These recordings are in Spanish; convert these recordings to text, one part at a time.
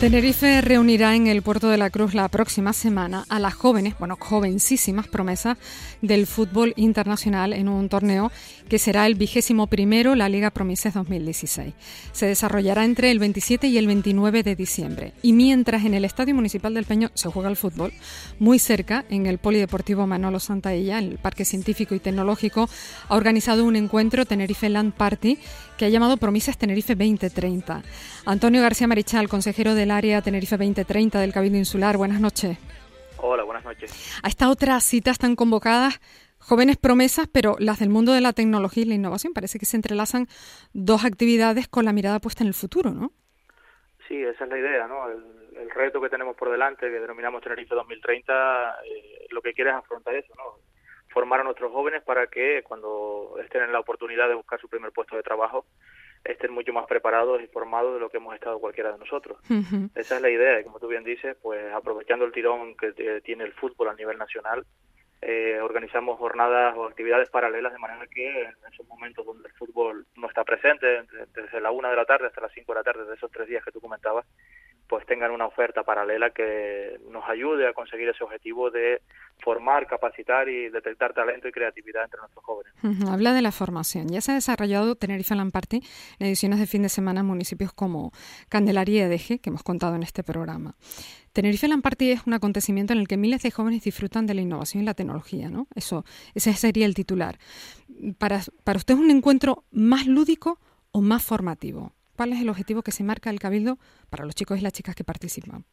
Tenerife reunirá en el Puerto de la Cruz la próxima semana a las jóvenes, bueno, jovencísimas promesas del fútbol internacional en un torneo que será el vigésimo primero, la Liga Promises 2016. Se desarrollará entre el 27 y el 29 de diciembre. Y mientras en el Estadio Municipal del Peño se juega el fútbol, muy cerca, en el Polideportivo Manolo Santaella, el Parque Científico y Tecnológico, ha organizado un encuentro Tenerife Land Party que ha llamado Promises Tenerife 2030. Antonio García Marichal, consejero del área Tenerife 2030 del Cabildo Insular, buenas noches. Hola, buenas noches. A esta otra cita están convocadas jóvenes promesas, pero las del mundo de la tecnología y la innovación. Parece que se entrelazan dos actividades con la mirada puesta en el futuro, ¿no? Sí, esa es la idea, ¿no? El, reto que tenemos por delante, que denominamos Tenerife 2030, eh, lo que quiere es afrontar eso, ¿no? Formar a nuestros jóvenes para que cuando estén en la oportunidad de buscar su primer puesto de trabajo estén mucho más preparados y formados de lo que hemos estado cualquiera de nosotros. Esa es la idea, y como tú bien dices, pues aprovechando el tirón que tiene el fútbol a nivel nacional, eh, organizamos jornadas o actividades paralelas de manera que en esos momentos donde el fútbol no está presente, desde la una de la tarde hasta las cinco de la tarde, de esos tres días que tú comentabas, pues tengan una oferta paralela que nos ayude a conseguir ese objetivo de formar, capacitar y detectar talento y creatividad entre nuestros jóvenes. Habla de la formación. Ya se ha desarrollado Tenerife Lamparty en ediciones de fin de semana en municipios como Candelaria y Edeje, que hemos contado en este programa. Tenerife Lamparty es un acontecimiento en el que miles de jóvenes disfrutan de la innovación y la tecnología, ¿no? Eso, ese sería el titular. Para, para usted es un encuentro más lúdico o más formativo. ¿Cuál es el objetivo que se marca el Cabildo para los chicos y las chicas que participan?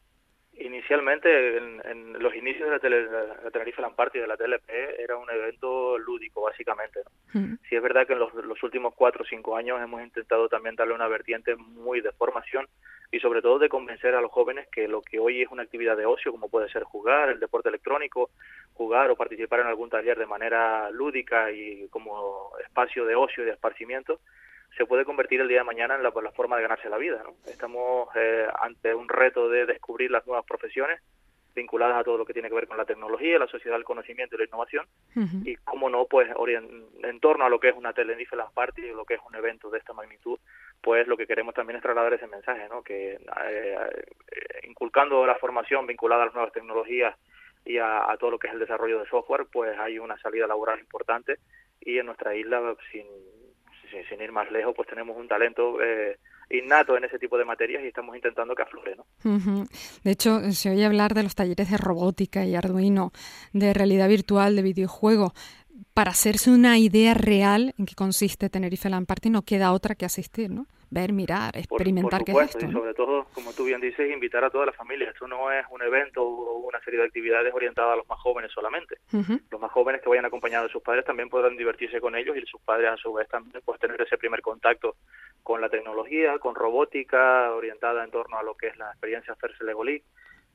Inicialmente, en, los inicios de la, tele, la Tenerife Lamparty de la TLP, era un evento lúdico, básicamente. ¿no? Sí es verdad que en los, últimos cuatro o cinco años hemos intentado también darle una vertiente muy de formación y sobre todo de convencer a los jóvenes que lo que hoy es una actividad de ocio, como puede ser jugar, el deporte electrónico, jugar o participar en algún taller de manera lúdica y como espacio de ocio y de esparcimiento, se puede convertir el día de mañana en la, forma de ganarse la vida. ¿no? Estamos eh, ante un reto de descubrir las nuevas profesiones vinculadas a todo lo que tiene que ver con la tecnología, la sociedad del conocimiento y la innovación, y cómo no, pues en torno a lo que es una Tenerife Las Party, lo que es un evento de esta magnitud, pues lo que queremos también es trasladar ese mensaje, ¿no? que eh, inculcando la formación vinculada a las nuevas tecnologías y a, a, todo lo que es el desarrollo de software, pues hay una salida laboral importante y en nuestra isla, sin, sin, ir más lejos, pues tenemos un talento eh, innato en ese tipo de materias y estamos intentando que aflore. ¿no? De hecho, se oye hablar de los talleres de robótica y Arduino, de realidad virtual, de videojuego. Para hacerse una idea real en qué consiste Tenerife Land Party, no queda otra que asistir, ¿no? Ver, mirar, experimentar qué es esto. Y sobre todo, como tú bien dices, invitar a toda la familia. Esto no es un evento o una serie de actividades orientadas a los más jóvenes solamente. Los más jóvenes que vayan acompañados de sus padres también podrán divertirse con ellos y sus padres a su vez también pues, tener ese primer contacto con la tecnología, con robótica orientada en torno a lo que es la experiencia hacerse Legolí.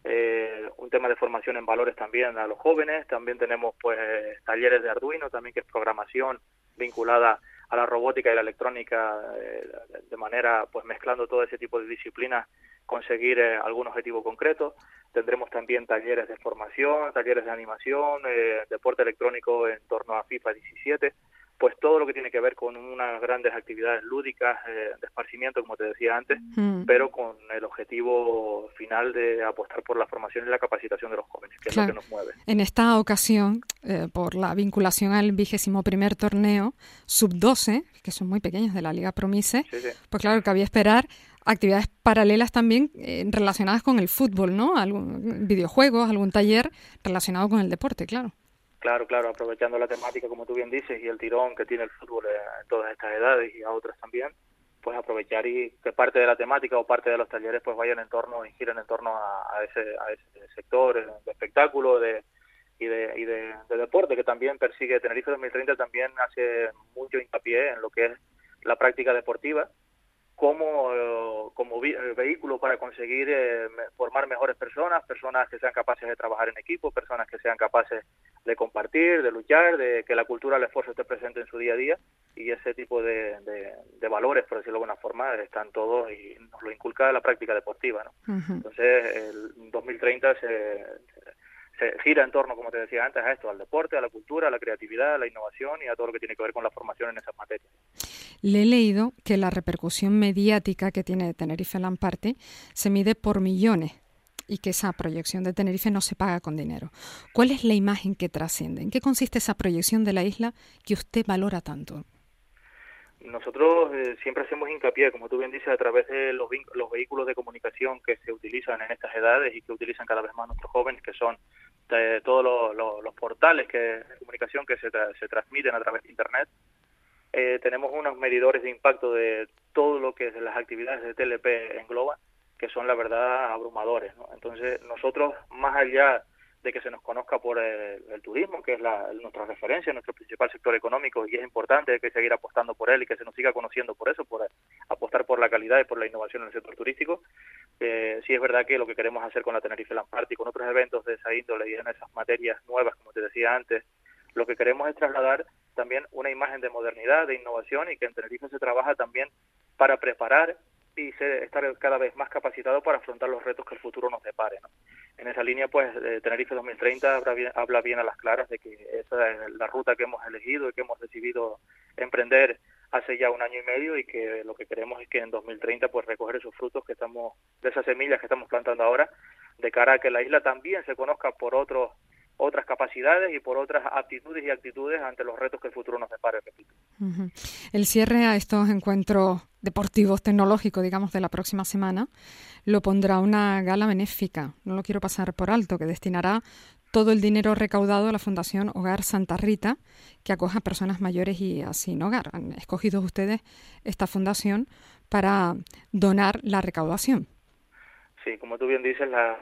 Eh, un tema de formación en valores también a los jóvenes. También tenemos pues talleres de Arduino, también que es programación vinculada a la robótica y la electrónica eh, de manera, pues mezclando todo ese tipo de disciplinas, conseguir eh, algún objetivo concreto. Tendremos también talleres de formación, talleres de animación, eh, deporte electrónico en torno a FIFA 17 pues todo lo que tiene que ver con unas grandes actividades lúdicas eh, de esparcimiento, como te decía antes, mm. pero con el objetivo final de apostar por la formación y la capacitación de los jóvenes, que es lo que nos mueve. En esta ocasión, eh, por la vinculación al vigésimo primer torneo sub-12, que son muy pequeños de la Liga Promise, pues claro, que había esperar actividades paralelas también eh, relacionadas con el fútbol, ¿no? Algún, videojuegos, algún taller relacionado con el deporte, claro. Claro, claro, aprovechando la temática, como tú bien dices, y el tirón que tiene el fútbol en todas estas edades y a otras también, pues aprovechar y que parte de la temática o parte de los talleres pues vayan en torno y giren en torno a, ese, a sector de espectáculo de, y, de, y de, deporte que también persigue Tenerife 2030 también hace mucho hincapié en lo que es la práctica deportiva como, como vehículo para conseguir eh, formar mejores personas, personas que sean capaces de trabajar en equipo, personas que sean capaces de compartir, de luchar, de que la cultura del esfuerzo esté presente en su día a día y ese tipo de, de, valores, por decirlo de alguna forma, están todos y nos lo inculca la práctica deportiva. ¿no? Entonces, el 2030 se, se gira en torno, como te decía antes, a esto, al deporte, a la cultura, a la creatividad, a la innovación y a todo lo que tiene que ver con la formación en esas materias. Le he leído que la repercusión mediática que tiene Tenerife Lamparte se mide por millones y que esa proyección de Tenerife no se paga con dinero. ¿Cuál es la imagen que trasciende? ¿En qué consiste esa proyección de la isla que usted valora tanto? Nosotros eh, siempre hacemos hincapié, como tú bien dices, a través de los, los vehículos de comunicación que se utilizan en estas edades y que utilizan cada vez más nuestros jóvenes, que son de todos los, portales que, de comunicación que se, se transmiten a través de Internet. Eh, tenemos unos medidores de impacto de todo lo que las actividades de TLP engloban que son la verdad abrumadores. Entonces nosotros, más allá que se nos conozca por el, turismo, que es la, nuestra referencia, nuestro principal sector económico, y es importante que seguir apostando por él y que se nos siga conociendo por eso, por apostar por la calidad y por la innovación en el sector turístico. Eh, sí es verdad que lo que queremos hacer con la Tenerife Land Party, con otros eventos de esa índole y en esas materias nuevas, como te decía antes, lo que queremos es trasladar también una imagen de modernidad, de innovación y que en Tenerife se trabaja también para preparar y estar cada vez más capacitado para afrontar los retos que el futuro nos depare. En esa línea, pues, eh, Tenerife 2030 habla bien, habla bien a las claras de que esa es la ruta que hemos elegido y que hemos decidido emprender hace ya un año y medio y que lo que queremos es que en 2030 pues recoger esos frutos que estamos de esas semillas que estamos plantando ahora de cara a que la isla también se conozca por otros otras capacidades y por otras aptitudes y actitudes ante los retos que el futuro nos depare, repito. El cierre a estos encuentros deportivos tecnológicos, digamos, de la próxima semana, lo pondrá una gala benéfica, no lo quiero pasar por alto, que destinará todo el dinero recaudado a la Fundación Hogar Santa Rita, que acoge a personas mayores y sin hogar. Han escogido ustedes esta fundación para donar la recaudación. Sí, como tú bien dices, la,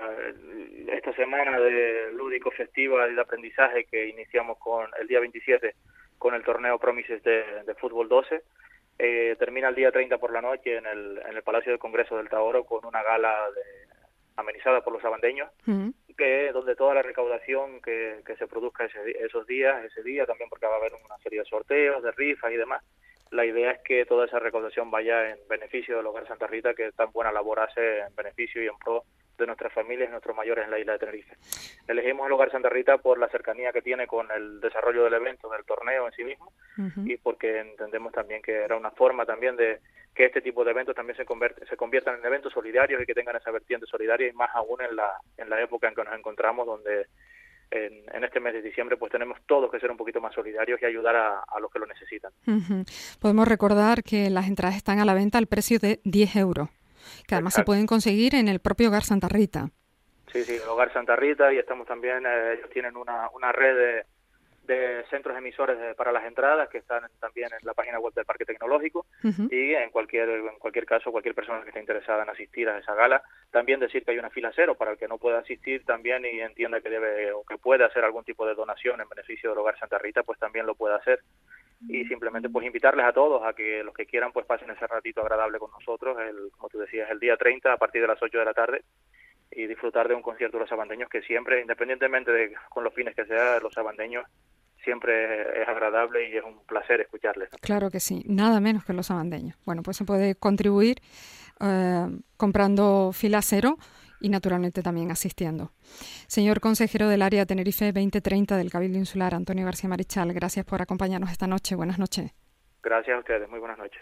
esta semana de lúdico festiva y de aprendizaje que iniciamos con el día 27 con el torneo Promises de, Fútbol 12, eh, termina el día 30 por la noche en el, en el Palacio de Congreso del Taoro con una gala amenizada por los abandeños, que donde toda la recaudación que, que se produzca esos días, ese día también porque va a haber una serie de sorteos, de rifas y demás, la idea es que toda esa recaudación vaya en beneficio del Hogar Santa Rita, que tan buena labor hace en beneficio y en pro de nuestras familias y nuestros mayores en la isla de Tenerife. Elegimos el Hogar Santa Rita por la cercanía que tiene con el desarrollo del evento, del torneo en sí mismo, y porque entendemos también que era una forma también de que este tipo de eventos también se, se conviertan en eventos solidarios y que tengan esa vertiente solidaria y más aún en la, en la época en que nos encontramos donde en, este mes de diciembre, pues tenemos todos que ser un poquito más solidarios y ayudar a, los que lo necesitan. Podemos recordar que las entradas están a la venta al precio de 10 euros, que además se pueden conseguir en el propio Hogar Santa Rita. Sí, sí, el Hogar Santa Rita y estamos también, eh, ellos tienen una, una red de de centros emisores para las entradas que están también en la página web del Parque Tecnológico y en cualquier en cualquier caso cualquier persona que esté interesada en asistir a esa gala también decir que hay una fila cero para el que no pueda asistir también y entienda que debe o que puede hacer algún tipo de donación en beneficio del hogar Santa Rita pues también lo puede hacer. Y simplemente pues invitarles a todos a que los que quieran pues pasen ese ratito agradable con nosotros el como tú decías el día 30 a partir de las 8 de la tarde y disfrutar de un concierto de los abandeños que siempre, independientemente de con los fines que sea, los abandeños siempre es agradable y es un placer escucharles. Claro que sí, nada menos que los abandeños. Bueno, pues se puede contribuir eh, comprando fila cero y naturalmente también asistiendo. Señor consejero del área Tenerife 2030 del Cabildo Insular, Antonio García Marichal, gracias por acompañarnos esta noche. Buenas noches. Gracias a ustedes, muy buenas noches.